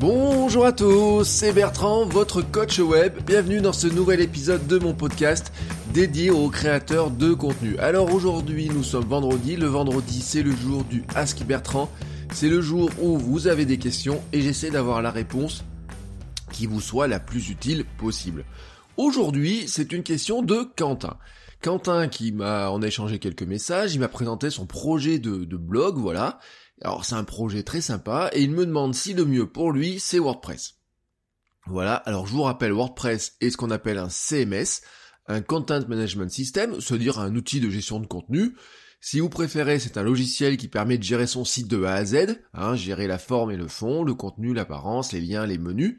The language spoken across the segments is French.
Bonjour à tous, c'est Bertrand, votre coach web. Bienvenue dans ce nouvel épisode de mon podcast dédié aux créateurs de contenu. Alors aujourd'hui, nous sommes vendredi. Le vendredi, c'est le jour du Ask Bertrand. C'est le jour où vous avez des questions et j'essaie d'avoir la réponse qui vous soit la plus utile possible. Aujourd'hui, c'est une question de Quentin. Quentin qui m'a, a échangé quelques messages, il m'a présenté son projet de blog, voilà. Alors c'est un projet très sympa et il me demande si le mieux pour lui c'est WordPress. Voilà, alors je vous rappelle WordPress est ce qu'on appelle un CMS, un Content Management System, c'est-à-dire un outil de gestion de contenu. Si vous préférez, c'est un logiciel qui permet de gérer son site de A à Z, hein, gérer la forme et le fond, le contenu, l'apparence, les liens, les menus.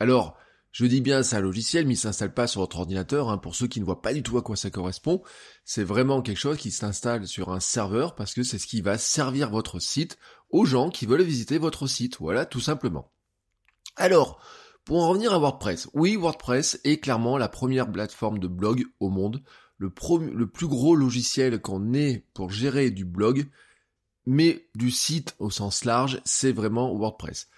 Alors, je dis bien c'est un logiciel, mais il s'installe pas sur votre ordinateur. Hein, pour ceux qui ne voient pas du tout à quoi ça correspond, c'est vraiment quelque chose qui s'installe sur un serveur parce que c'est ce qui va servir votre site aux gens qui veulent visiter votre site. Voilà, tout simplement. Alors, pour en revenir à WordPress, oui, WordPress est clairement la première plateforme de blog au monde, le, plus gros logiciel qu'on ait pour gérer du blog, mais du site au sens large, c'est vraiment WordPress.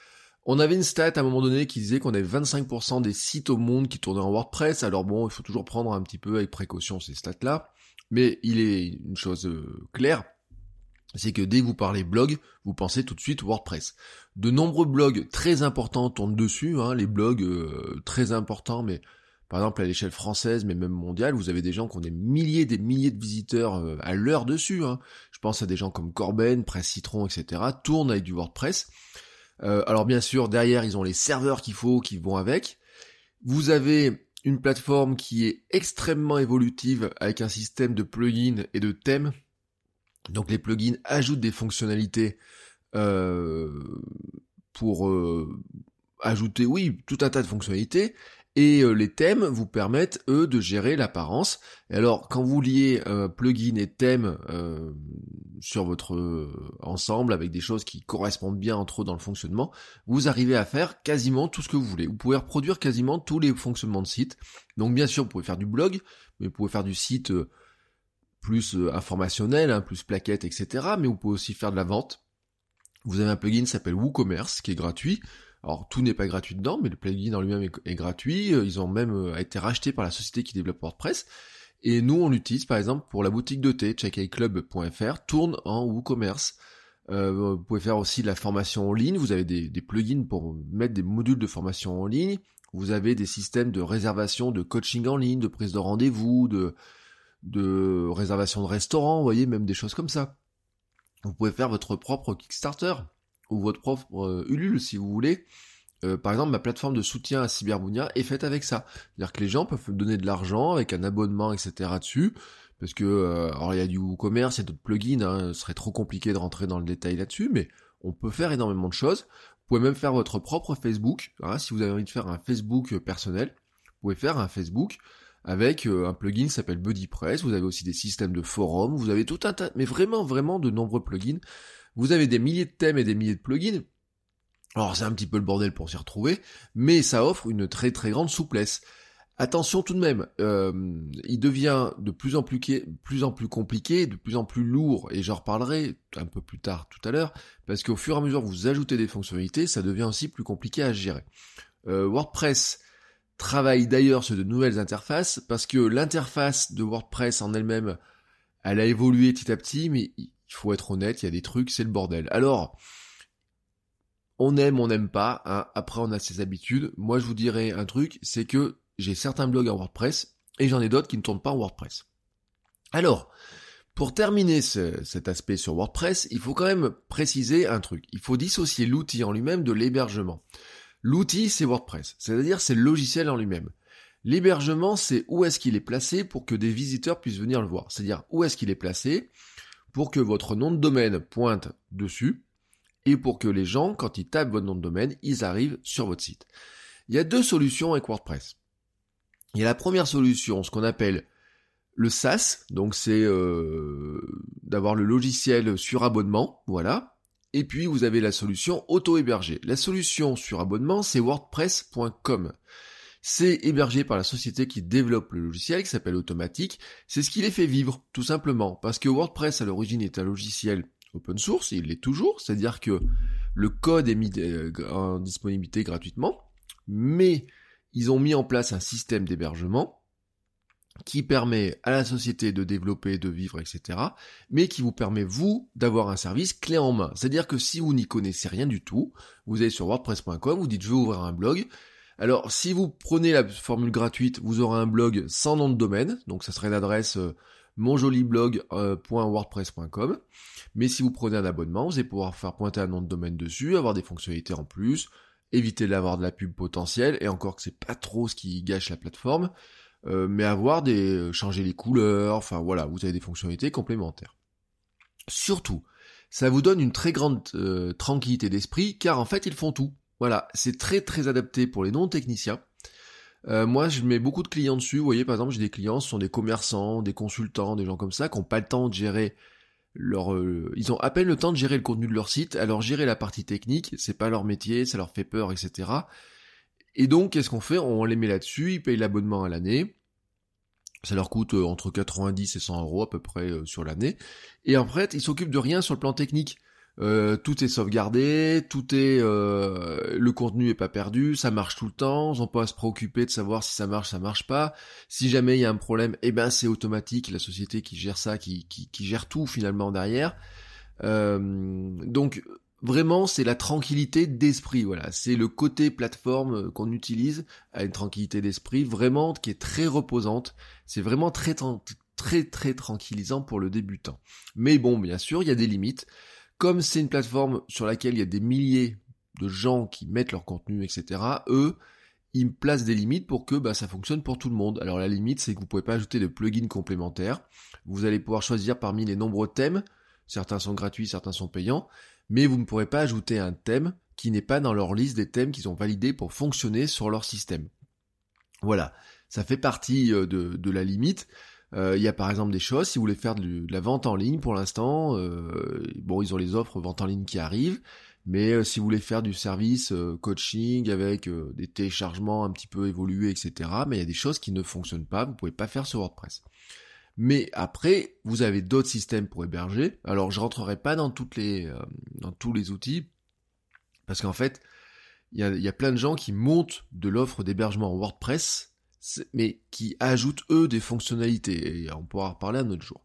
On avait une stat à un moment donné qui disait qu'on avait 25% des sites au monde qui tournaient en WordPress. Alors bon, il faut toujours prendre un petit peu avec précaution ces stats-là. Mais il est une chose euh, claire, c'est que dès que vous parlez blog, vous pensez tout de suite WordPress. De nombreux blogs très importants tournent dessus, hein, les blogs euh, très importants, mais par exemple à l'échelle française, mais même mondiale, vous avez des gens qui ont des milliers des milliers de visiteurs euh, à l'heure dessus. hein. Je pense à des gens comme Corben, Presse Citron, etc. tournent avec du WordPress. Euh, alors bien sûr, derrière, ils ont les serveurs qu'il faut, qui vont avec. Vous avez une plateforme qui est extrêmement évolutive avec un système de plugins et de thèmes. Donc les plugins ajoutent des fonctionnalités euh, pour euh, ajouter, oui, tout un tas de fonctionnalités. Et euh, les thèmes vous permettent, eux, de gérer l'apparence. Et alors, quand vous liez euh, plugin et thème euh, sur votre euh, ensemble avec des choses qui correspondent bien entre eux dans le fonctionnement, vous arrivez à faire quasiment tout ce que vous voulez. Vous pouvez reproduire quasiment tous les fonctionnements de site. Donc bien sûr, vous pouvez faire du blog, mais vous pouvez faire du site plus informationnel, hein, plus plaquette, etc. Mais vous pouvez aussi faire de la vente. Vous avez un plugin qui s'appelle WooCommerce, qui est gratuit. Alors tout n'est pas gratuit dedans, mais le plugin en lui-même est, gratuit. Euh, Ils ont même euh, été rachetés par la société qui développe WordPress. Et nous, on l'utilise par exemple pour la boutique de thé, checkiclub.fr, tourne en WooCommerce. Euh, vous pouvez faire aussi de la formation en ligne. Vous avez des, plugins pour mettre des modules de formation en ligne. Vous avez des systèmes de réservation, de coaching en ligne, de prise de rendez-vous, de, de réservation de restaurants, vous voyez, même des choses comme ça. Vous pouvez faire votre propre Kickstarter ou votre propre euh, Ulule si vous voulez. Euh, par exemple, ma plateforme de soutien à Cyberbounia est faite avec ça. C'est-à-dire que les gens peuvent donner de l'argent avec un abonnement, etc. dessus. Parce que, euh, alors il y a du WooCommerce, il y a d'autres plugins, hein, ce serait trop compliqué de rentrer dans le détail là-dessus, mais on peut faire énormément de choses. Vous pouvez même faire votre propre Facebook. hein, si vous avez envie de faire un Facebook personnel, vous pouvez faire un Facebook avec un plugin qui s'appelle BuddyPress. Vous avez aussi des systèmes de forums. Vous avez tout un tas, mais vraiment, vraiment de nombreux plugins. Vous avez des milliers de thèmes et des milliers de plugins. Alors c'est un petit peu le bordel pour s'y retrouver, mais ça offre une très très grande souplesse. Attention tout de même, euh, il devient de plus en plus, plus en plus compliqué, de plus en plus lourd, et j'en reparlerai un peu plus tard tout à l'heure, parce qu'au fur et à mesure que vous ajoutez des fonctionnalités, ça devient aussi plus compliqué à gérer. Euh, WordPress travaille d'ailleurs sur de nouvelles interfaces, parce que l'interface de WordPress en elle-même, elle a évolué petit à petit, mais il faut être honnête, il y a des trucs, c'est le bordel. Alors, on aime, on n'aime pas, hein. après on a ses habitudes. Moi je vous dirais un truc, c'est que j'ai certains blogs en WordPress, et j'en ai d'autres qui ne tournent pas en WordPress. Alors, pour terminer ce- cet aspect sur WordPress, il faut quand même préciser un truc. Il faut dissocier l'outil en lui-même de l'hébergement. L'outil, c'est WordPress, c'est-à-dire c'est le logiciel en lui-même. L'hébergement, c'est où est-ce qu'il est placé pour que des visiteurs puissent venir le voir. C'est-à-dire où est-ce qu'il est placé pour que votre nom de domaine pointe dessus et pour que les gens, quand ils tapent votre nom de domaine, ils arrivent sur votre site. Il y a deux solutions avec WordPress. Il y a la première solution, ce qu'on appelle le SaaS, donc c'est euh, d'avoir le logiciel sur abonnement, voilà. Et puis vous avez la solution auto-hébergée. La solution sur abonnement, c'est wordpress.com. C'est hébergé par la société qui développe le logiciel, qui s'appelle Automatique. C'est ce qui les fait vivre, tout simplement. Parce que WordPress, à l'origine, est un logiciel open source, il l'est toujours, c'est-à-dire que le code est mis euh, en disponibilité gratuitement, mais ils ont mis en place un système d'hébergement qui permet à la société de développer, de vivre, etc., mais qui vous permet, vous, d'avoir un service clé en main. C'est-à-dire que si vous n'y connaissez rien du tout, vous allez sur wordpress.com, vous dites je veux ouvrir un blog. Alors, si vous prenez la formule gratuite, vous aurez un blog sans nom de domaine, donc ça serait l'adresse euh, monjoliblog.wordpress.com. Euh, mais si vous prenez un abonnement, vous allez pouvoir faire pointer un nom de domaine dessus, avoir des fonctionnalités en plus, éviter d'avoir de la pub potentielle, et encore que c'est pas trop ce qui gâche la plateforme, euh, mais avoir des changer les couleurs, enfin voilà, vous avez des fonctionnalités complémentaires. Surtout, ça vous donne une très grande tranquillité d'esprit, car en fait ils font tout. Voilà, c'est très très adapté pour les non-techniciens. moi, je mets beaucoup de clients dessus. Vous voyez, par exemple, j'ai des clients, ce sont des commerçants, des consultants, des gens comme ça, qui n'ont pas le temps de gérer leur, ils ont à peine le temps de gérer le contenu de leur site, alors gérer la partie technique, c'est pas leur métier, ça leur fait peur, etc. Et donc, qu'est-ce qu'on fait? On les met là-dessus, ils payent l'abonnement à l'année. Ça leur coûte euh, entre 90 et 100 euros à peu près euh, sur l'année. Et en fait, ils s'occupent de rien sur le plan technique. Euh, tout est sauvegardé, tout est le contenu est pas perdu, ça marche tout le temps, pas à se préoccuper de savoir si ça marche, ça marche pas. Si jamais il y a un problème, eh ben c'est automatique, la société qui gère ça, qui, qui, gère tout finalement derrière. donc Vraiment, c'est la tranquillité d'esprit, voilà. C'est le côté plateforme euh, qu'on utilise à une tranquillité d'esprit, vraiment, qui est très reposante. C'est vraiment très, très, très tranquillisant pour le débutant. Mais bon, bien sûr, il y a des limites. Comme c'est une plateforme sur laquelle il y a des milliers de gens qui mettent leur contenu, etc., eux, ils placent des limites pour que bah, ça fonctionne pour tout le monde. Alors la limite, c'est que vous pouvez pas ajouter de plugins complémentaires. Vous allez pouvoir choisir parmi les nombreux thèmes. Certains sont gratuits, certains sont payants mais vous ne pourrez pas ajouter un thème qui n'est pas dans leur liste des thèmes qu'ils ont validés pour fonctionner sur leur système. Voilà, ça fait partie euh, de, la limite. Euh, il y a par exemple des choses, si vous voulez faire de, la vente en ligne pour l'instant, euh, bon ils ont les offres vente en ligne qui arrivent, mais si vous voulez faire du service coaching avec des téléchargements un petit peu évolués, etc., mais il y a des choses qui ne fonctionnent pas, vous pouvez pas faire sur WordPress. Mais après, vous avez d'autres systèmes pour héberger. Alors, je rentrerai pas dans toutes les, euh, dans tous les outils, parce qu'en fait, il y a, plein de gens qui montent de l'offre d'hébergement en WordPress, mais qui ajoutent eux des fonctionnalités. Et on pourra en reparler un autre jour.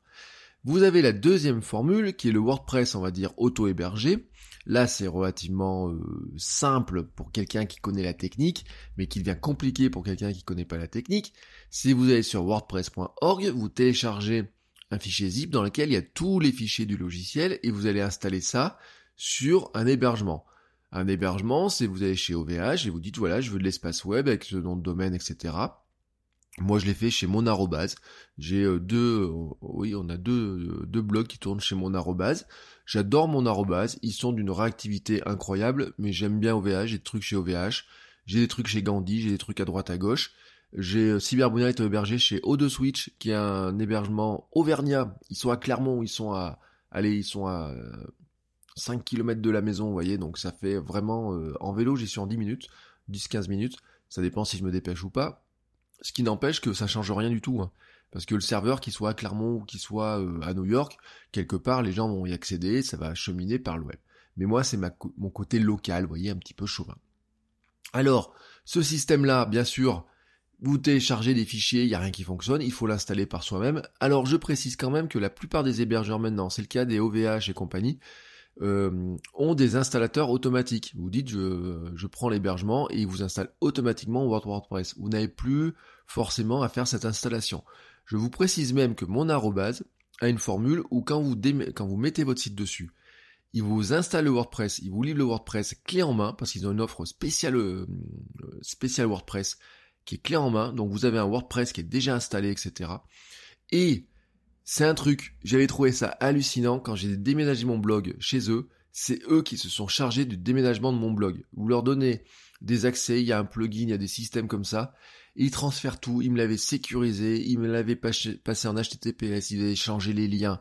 Vous avez la deuxième formule qui est le WordPress, on va dire, auto-hébergé. Là, c'est relativement euh, simple pour quelqu'un qui connaît la technique, mais qui devient compliqué pour quelqu'un qui connaît pas la technique. Si vous allez sur wordpress.org, vous téléchargez un fichier zip dans lequel il y a tous les fichiers du logiciel et vous allez installer ça sur un hébergement. Un hébergement, c'est vous allez chez OVH et vous dites voilà, je veux de l'espace web avec ce nom de domaine, etc. Moi, je l'ai fait chez mon arrobase. J'ai euh, deux, euh, oui, on a deux, deux blogs qui tournent chez mon arrobase. J'adore mon arrobase. Ils sont d'une réactivité incroyable, mais j'aime bien OVH. J'ai des trucs chez OVH. J'ai des trucs chez Gandhi. J'ai des trucs à droite à gauche. J'ai euh, Cyberbonnet hébergé chez O2 Switch, qui est un hébergement auvergnat. Ils sont à Clermont. Ils sont à, allez, ils sont à 5 km de la maison, vous voyez. Donc ça fait vraiment, en vélo, j'y suis en 10 minutes, 10-15 minutes. Ça dépend si je me dépêche ou pas. Ce qui n'empêche que ça change rien du tout. Hein. Parce que le serveur, qu'il soit à Clermont ou qu'il soit euh, à New York, quelque part, les gens vont y accéder, ça va cheminer par le web. Mais moi, c'est mon côté local, vous voyez, un petit peu chauvin. Alors, ce système-là, bien sûr, vous téléchargez des fichiers, il n'y a rien qui fonctionne, il faut l'installer par soi-même. Alors, je précise quand même que la plupart des hébergeurs maintenant, c'est le cas des OVH et compagnie, euh, ont des installateurs automatiques. Vous dites je, je prends l'hébergement et il vous installe automatiquement WordPress. Vous n'avez plus forcément à faire cette installation. Je vous précise même que mon arrobase a une formule où quand vous, quand vous mettez votre site dessus, il vous installe le WordPress, il vous livre le WordPress clé en main parce qu'ils ont une offre spéciale, euh, spéciale WordPress qui est clé en main. Donc vous avez un WordPress qui est déjà installé, etc. Et c'est un truc, j'avais trouvé ça hallucinant quand j'ai déménagé mon blog chez eux. c'est eux qui se sont chargés du déménagement de mon blog. Vous leur donnez des accès, il y a un plugin, il y a des systèmes comme ça. Ils transfèrent tout, ils me l'avaient sécurisé, ils me l'avaient passé en HTTPS, ils avaient changé les liens.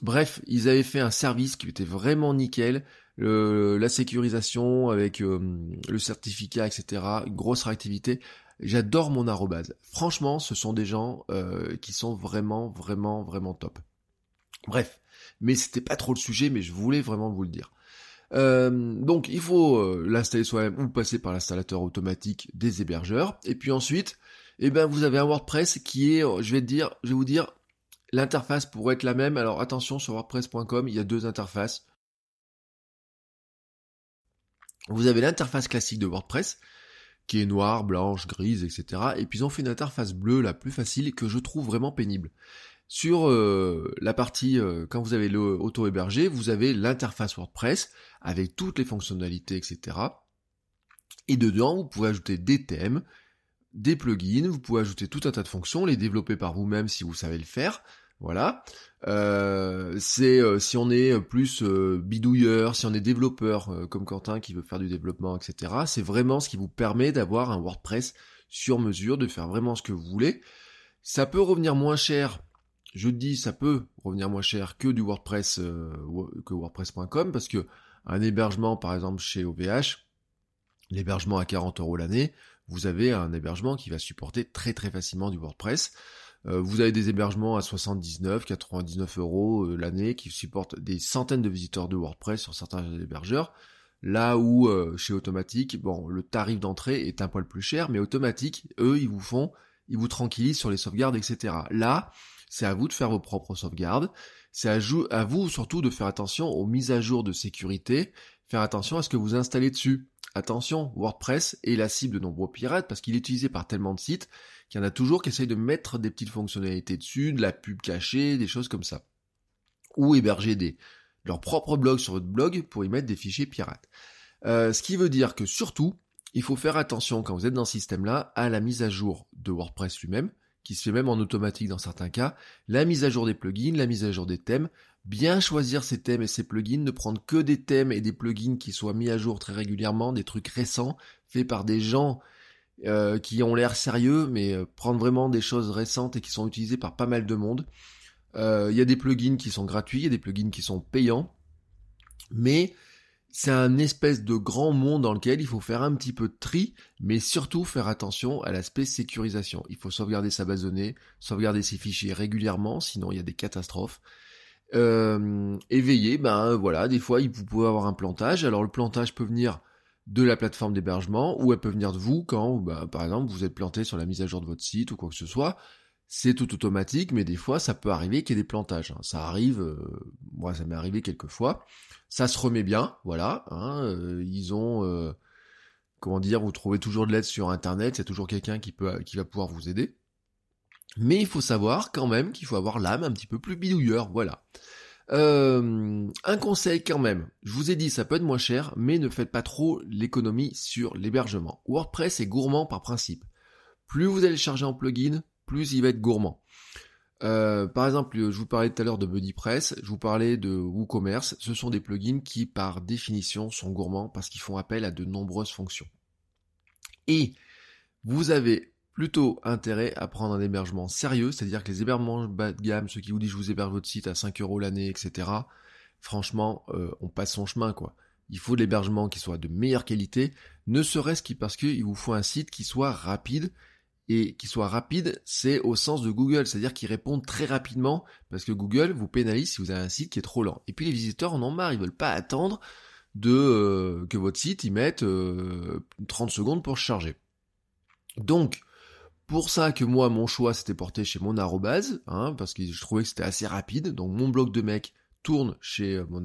Bref, ils avaient fait un service qui était vraiment nickel. la sécurisation avec euh, le certificat, etc. Grosse réactivité. J'adore mon arrobase. Franchement, ce sont des gens euh, qui sont vraiment, vraiment, vraiment top. Bref, mais c'était pas trop le sujet, mais je voulais vraiment vous le dire. Euh, donc il faut euh, l'installer soi-même ou passer par l'installateur automatique des hébergeurs. Et puis ensuite, eh ben vous avez un WordPress qui est, je vais dire, je vais vous dire, l'interface pourrait être la même. Alors attention sur WordPress.com, il y a deux interfaces. Vous avez l'interface classique de WordPress qui est noire, blanche, grise, etc. Et puis ils ont fait une interface bleue la plus facile que je trouve vraiment pénible. Sur euh, la partie, euh, quand vous avez le auto-hébergé, vous avez l'interface WordPress avec toutes les fonctionnalités, etc. Et dedans, vous pouvez ajouter des thèmes, des plugins, vous pouvez ajouter tout un tas de fonctions, les développer par vous-même si vous savez le faire. Voilà. Euh, c'est si on est plus bidouilleur, si on est développeur comme Quentin qui veut faire du développement, etc. C'est vraiment ce qui vous permet d'avoir un WordPress sur mesure, de faire vraiment ce que vous voulez. Ça peut revenir moins cher je dis ça peut revenir moins cher que du WordPress euh, que WordPress.com parce que un hébergement par exemple chez OVH, l'hébergement à 40 euros l'année, vous avez un hébergement qui va supporter très très facilement du WordPress. Euh, vous avez des hébergements à 79, 99 euros euh, l'année qui supportent des centaines de visiteurs de WordPress sur certains hébergeurs. Là où chez Automatique, bon, le tarif d'entrée est un poil plus cher, mais Automatique, eux, ils vous font, ils vous tranquillisent sur les sauvegardes, etc. Là, c'est à vous de faire vos propres sauvegardes. C'est à, vous surtout de faire attention aux mises à jour de sécurité, faire attention à ce que vous installez dessus. Attention, WordPress est la cible de nombreux pirates parce qu'il est utilisé par tellement de sites qu'il y en a toujours qui essayent de mettre des petites fonctionnalités dessus, de la pub cachée, des choses comme ça. Ou héberger des, leur propre blog sur votre blog pour y mettre des fichiers pirates. Euh, ce qui veut dire que surtout, il faut faire attention quand vous êtes dans ce système-là à la mise à jour de WordPress lui-même, qui se fait même en automatique dans certains cas, la mise à jour des plugins, la mise à jour des thèmes, bien choisir ces thèmes et ces plugins, ne prendre que des thèmes et des plugins qui soient mis à jour très régulièrement, des trucs récents, faits par des gens euh, qui ont l'air sérieux, mais euh, prendre vraiment des choses récentes et qui sont utilisées par pas mal de monde. Euh, il y a des plugins qui sont gratuits, il y a des plugins qui sont payants, mais c'est un espèce de grand monde dans lequel il faut faire un petit peu de tri, mais surtout faire attention à l'aspect sécurisation. Il faut sauvegarder sa base de données, sauvegarder ses fichiers régulièrement, sinon il y a des catastrophes. Euh, et ben voilà, des fois vous pouvez avoir un plantage. Alors le plantage peut venir de la plateforme d'hébergement ou elle peut venir de vous quand, bah, par exemple, vous êtes planté sur la mise à jour de votre site ou quoi que ce soit c'est tout automatique, mais des fois ça peut arriver qu'il y ait des plantages. Hein. Ça arrive, euh, moi ça m'est arrivé quelques fois. Ça se remet bien, voilà. Hein, euh, ils ont, euh, comment dire, vous trouvez toujours de l'aide sur Internet, il y a toujours quelqu'un qui peut, qui va pouvoir vous aider. Mais il faut savoir quand même qu'il faut avoir l'âme un petit peu plus bidouilleur, voilà. Un conseil quand même, je vous ai dit ça peut être moins cher, mais ne faites pas trop l'économie sur l'hébergement. WordPress est gourmand par principe. Plus vous allez charger en plugin, plus il va être gourmand. Euh, par exemple, je vous parlais tout à l'heure de BuddyPress, je vous parlais de WooCommerce, ce sont des plugins qui par définition sont gourmands parce qu'ils font appel à de nombreuses fonctions. Et vous avez plutôt intérêt à prendre un hébergement sérieux, c'est-à-dire que les hébergements bas de gamme, ceux qui vous disent je vous héberge votre site à 5 euros l'année, etc., franchement, euh, on passe son chemin, quoi. Il faut de l'hébergement qui soit de meilleure qualité, ne serait-ce que parce qu'il vous faut un site qui soit rapide et qui soit rapide, c'est au sens de Google, c'est-à-dire qu'il répond très rapidement, parce que Google vous pénalise si vous avez un site qui est trop lent. Et puis les visiteurs en ont marre, ils veulent pas attendre de euh, que votre site y mette 30 euh, secondes pour charger. Donc, pour ça que moi, mon choix s'était porté chez mon arrobase, hein, parce que je trouvais que c'était assez rapide, donc mon blog de mec tourne chez euh, mon,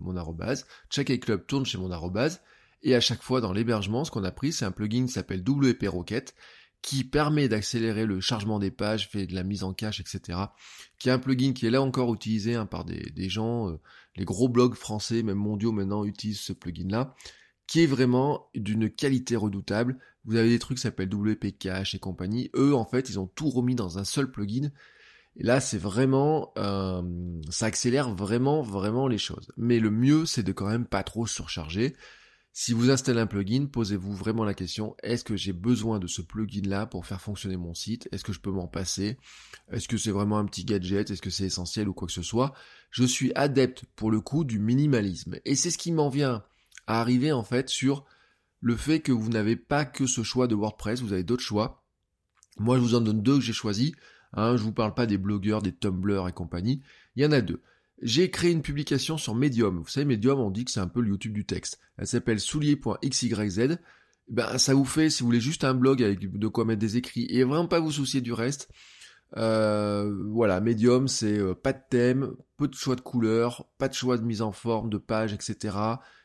mon arrobase, Check Club tourne chez mon arrobase, et à chaque fois dans l'hébergement, ce qu'on a pris, c'est un plugin qui s'appelle WP Rocket, qui permet d'accélérer le chargement des pages, fait de la mise en cache, etc. Qui est un plugin qui est là encore utilisé hein, par des, gens, euh, les gros blogs français, même mondiaux maintenant utilisent ce plugin-là, qui est vraiment d'une qualité redoutable. Vous avez des trucs qui s'appellent WP Cache et compagnie. Eux, en fait, ils ont tout remis dans un seul plugin. Et là, c'est vraiment, euh, ça accélère vraiment, vraiment les choses. Mais le mieux, c'est de quand même pas trop surcharger. Si vous installez un plugin, posez-vous vraiment la question, est-ce que j'ai besoin de ce plugin-là pour faire fonctionner mon site? Est-ce que je peux m'en passer? Est-ce que c'est vraiment un petit gadget? Est-ce que c'est essentiel ou quoi que ce soit? Je suis adepte pour le coup du minimalisme. Et c'est ce qui m'en vient à arriver en fait sur le fait que vous n'avez pas que ce choix de WordPress, vous avez d'autres choix. Moi, je vous en donne deux que j'ai choisis. Hein, je vous parle pas des blogueurs, des Tumblr et compagnie. Il y en a deux. J'ai créé une publication sur Medium. Vous savez, Medium, on dit que c'est un peu le YouTube du texte. Elle s'appelle soulier.xyz. Ben, ça vous fait, si vous voulez juste un blog avec de quoi mettre des écrits et vraiment pas vous soucier du reste. Euh, voilà, Medium, c'est euh, pas de thème, peu de choix de couleurs, pas de choix de mise en forme, de page, etc.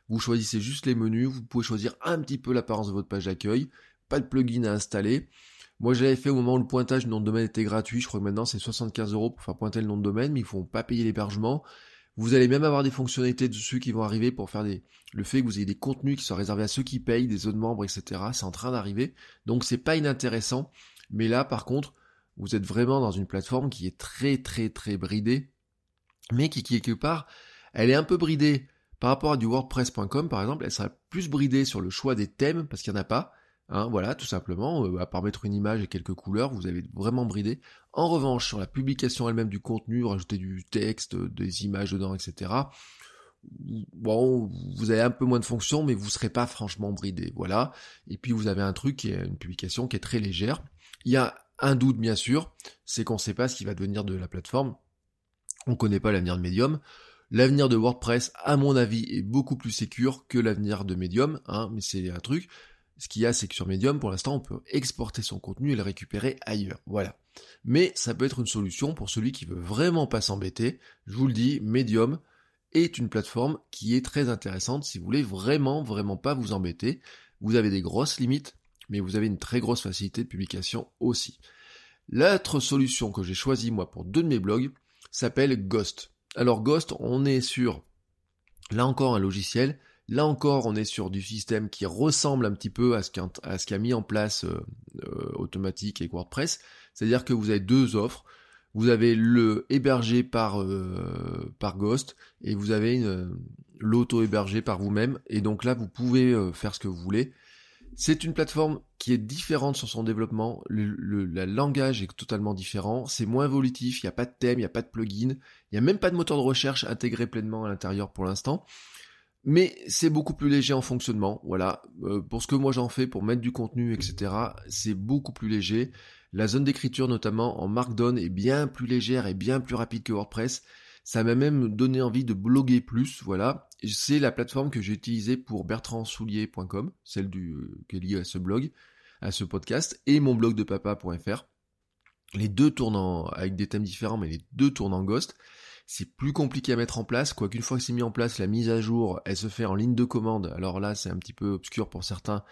Vous choisissez juste les menus, vous pouvez choisir un petit peu l'apparence de votre page d'accueil, pas de plugin à installer. Moi, je l'avais fait au moment où le pointage du nom de domaine était gratuit. Je crois que maintenant, c'est 75 euros pour faire pointer le nom de domaine, mais il faut pas payer l'hébergement. Vous allez même avoir des fonctionnalités dessus qui vont arriver pour faire des, le fait que vous ayez des contenus qui soient réservés à ceux qui payent, des autres membres, etc. C'est en train d'arriver. Donc, c'est pas inintéressant. Mais là, par contre, vous êtes vraiment dans une plateforme qui est très, très, très bridée, mais qui, quelque part, elle est un peu bridée par rapport à du WordPress.com, par exemple. Elle sera plus bridée sur le choix des thèmes, parce qu'il n'y en a pas. Hein, voilà, tout simplement, euh, à part mettre une image et quelques couleurs, vous avez vraiment bridé. En revanche, sur la publication elle-même du contenu, rajouter du texte, des images dedans, etc. Bon, vous avez un peu moins de fonctions, mais vous serez pas franchement bridé, voilà. Et puis vous avez un truc qui est une publication qui est très légère. Il y a un doute bien sûr, c'est qu'on ne sait pas ce qui va devenir de la plateforme. On ne connaît pas l'avenir de Medium. L'avenir de WordPress, à mon avis, est beaucoup plus sécure que l'avenir de Medium, hein, mais c'est un truc. Ce qu'il y a, c'est que sur Medium, pour l'instant, on peut exporter son contenu et le récupérer ailleurs. Voilà. Mais ça peut être une solution pour celui qui veut vraiment pas s'embêter. Je vous le dis, Medium est une plateforme qui est très intéressante si vous voulez vraiment, vraiment pas vous embêter. Vous avez des grosses limites, mais vous avez une très grosse facilité de publication aussi. L'autre solution que j'ai choisie moi pour deux de mes blogs s'appelle Ghost. Alors Ghost, on est sur, là encore, un logiciel Là encore, on est sur du système qui ressemble un petit peu à ce qu'a mis en place euh, euh, Automatique et WordPress. C'est-à-dire que vous avez deux offres. Vous avez le hébergé par, euh, par Ghost et vous avez l'auto-hébergé par vous-même. Et donc là, vous pouvez faire ce que vous voulez. C'est une plateforme qui est différente sur son développement. Le, langage est totalement différent. C'est moins évolutif. Il n'y a pas de thème, il n'y a pas de plugin. Il n'y a même pas de moteur de recherche intégré pleinement à l'intérieur pour l'instant. Mais c'est beaucoup plus léger en fonctionnement, voilà. Euh, pour ce que moi j'en fais, pour mettre du contenu, etc., c'est beaucoup plus léger. La zone d'écriture, notamment en Markdown, est bien plus légère et bien plus rapide que WordPress. Ça m'a même donné envie de bloguer plus, voilà. C'est la plateforme que j'ai utilisée pour bertrandsoulier.com, celle euh, qui est liée à ce blog, à ce podcast, et mon blog de papa.fr. Les deux tournent avec des thèmes différents, mais les deux tournent en Ghost. C'est plus compliqué à mettre en place, quoiqu'une fois que c'est mis en place, la mise à jour, elle se fait en ligne de commande. Alors là, c'est un petit peu obscur pour certains,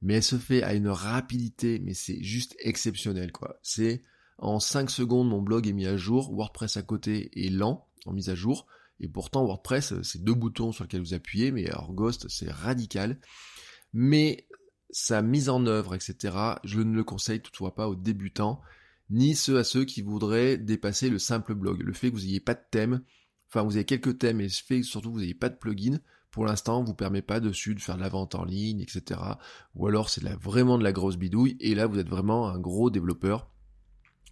mais elle se fait à une rapidité, mais c'est juste exceptionnel, quoi. C'est en 5 secondes, mon blog est mis à jour, WordPress à côté est lent en mise à jour, et pourtant WordPress, c'est deux boutons sur lesquels vous appuyez, mais alors c'est radical. Mais sa mise en œuvre, etc., je ne le conseille toutefois pas aux débutants ni ceux à ceux qui voudraient dépasser le simple blog. Le fait que vous n'ayez pas de thème, enfin vous avez quelques thèmes et le fait que vous n'ayez pas de plugin, pour l'instant, vous permet pas dessus de faire de la vente en ligne, etc. Ou alors c'est vraiment de la grosse bidouille, et là vous êtes vraiment un gros développeur.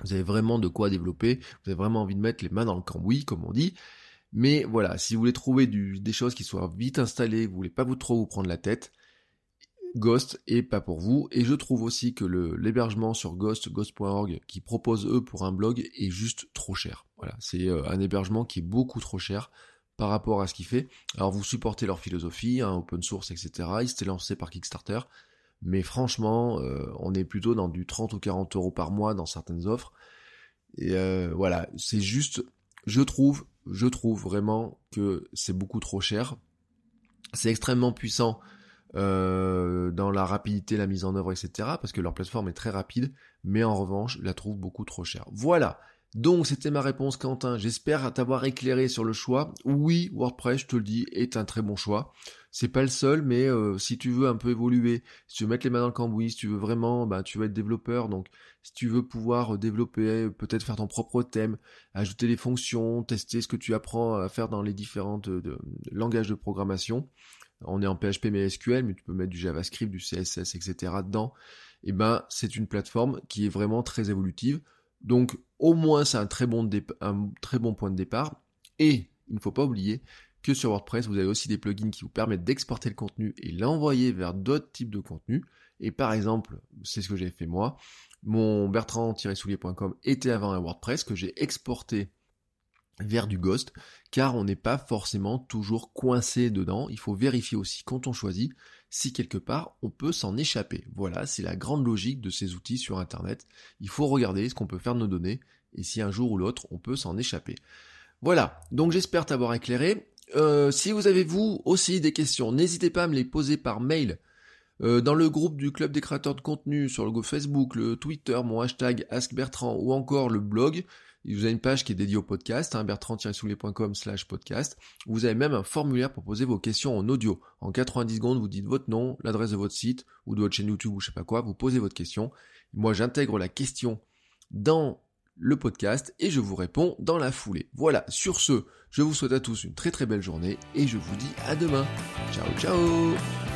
Vous avez vraiment de quoi développer, vous avez vraiment envie de mettre les mains dans le cambouis, comme on dit. Mais voilà, si vous voulez trouver des choses qui soient vite installées, vous voulez pas vous trop vous prendre la tête, Ghost est pas pour vous. Et je trouve aussi que l'hébergement sur Ghost, ghost.org, qui propose eux pour un blog, est juste trop cher. Voilà, c'est euh, un hébergement qui est beaucoup trop cher par rapport à ce qu'il fait. Alors vous supportez leur philosophie, hein, open source, etc. Ils s'étaient lancés par Kickstarter. Mais franchement, euh, on est plutôt dans du 30 ou 40 euros par mois dans certaines offres. Et euh, voilà, c'est juste, je trouve, je trouve vraiment que c'est beaucoup trop cher. C'est extrêmement puissant euh, dans la rapidité, la mise en œuvre, etc. Parce que leur plateforme est très rapide, mais en revanche, la trouve beaucoup trop chère. Voilà, Donc c'était ma réponse Quentin, j'espère t'avoir éclairé sur le choix. Oui, WordPress, je te le dis, est un très bon choix. C'est pas le seul, mais euh, si tu veux un peu évoluer, si tu veux mettre les mains dans le cambouis, si tu veux vraiment, bah, tu veux être développeur, donc si tu veux pouvoir développer, peut-être faire ton propre thème, ajouter des fonctions, tester ce que tu apprends à faire dans les différents langages de programmation, on est en PHP mais SQL, mais tu peux mettre du JavaScript, du CSS, etc. dedans, et eh ben c'est une plateforme qui est vraiment très évolutive. Donc au moins c'est un très bon point de départ. Et il ne faut pas oublier que sur WordPress, vous avez aussi des plugins qui vous permettent d'exporter le contenu et l'envoyer vers d'autres types de contenus. Et par exemple, c'est ce que j'ai fait moi. Mon bertrand-soulier.com était avant un WordPress que j'ai exporté vers du Ghost, car on n'est pas forcément toujours coincé dedans. Il faut vérifier aussi quand on choisit si quelque part on peut s'en échapper. Voilà, c'est la grande logique de ces outils sur Internet. Il faut regarder ce qu'on peut faire de nos données et si un jour ou l'autre on peut s'en échapper. Voilà, donc j'espère t'avoir éclairé. Euh, si vous avez vous aussi des questions, n'hésitez pas à me les poser par mail. Euh, dans le groupe du club des créateurs de contenu, sur le Facebook, le Twitter, mon hashtag AskBertrand ou encore le blog, vous avez une page qui est dédiée au podcast, hein, bertrand-soulier.com slash podcast. Vous avez même un formulaire pour poser vos questions en audio. En 90 secondes, vous dites votre nom, l'adresse de votre site ou de votre chaîne YouTube ou je sais pas quoi, vous posez votre question. Moi, j'intègre la question dans le podcast et je vous réponds dans la foulée. Voilà, sur ce, je vous souhaite à tous une très très belle journée et je vous dis à demain. Ciao ciao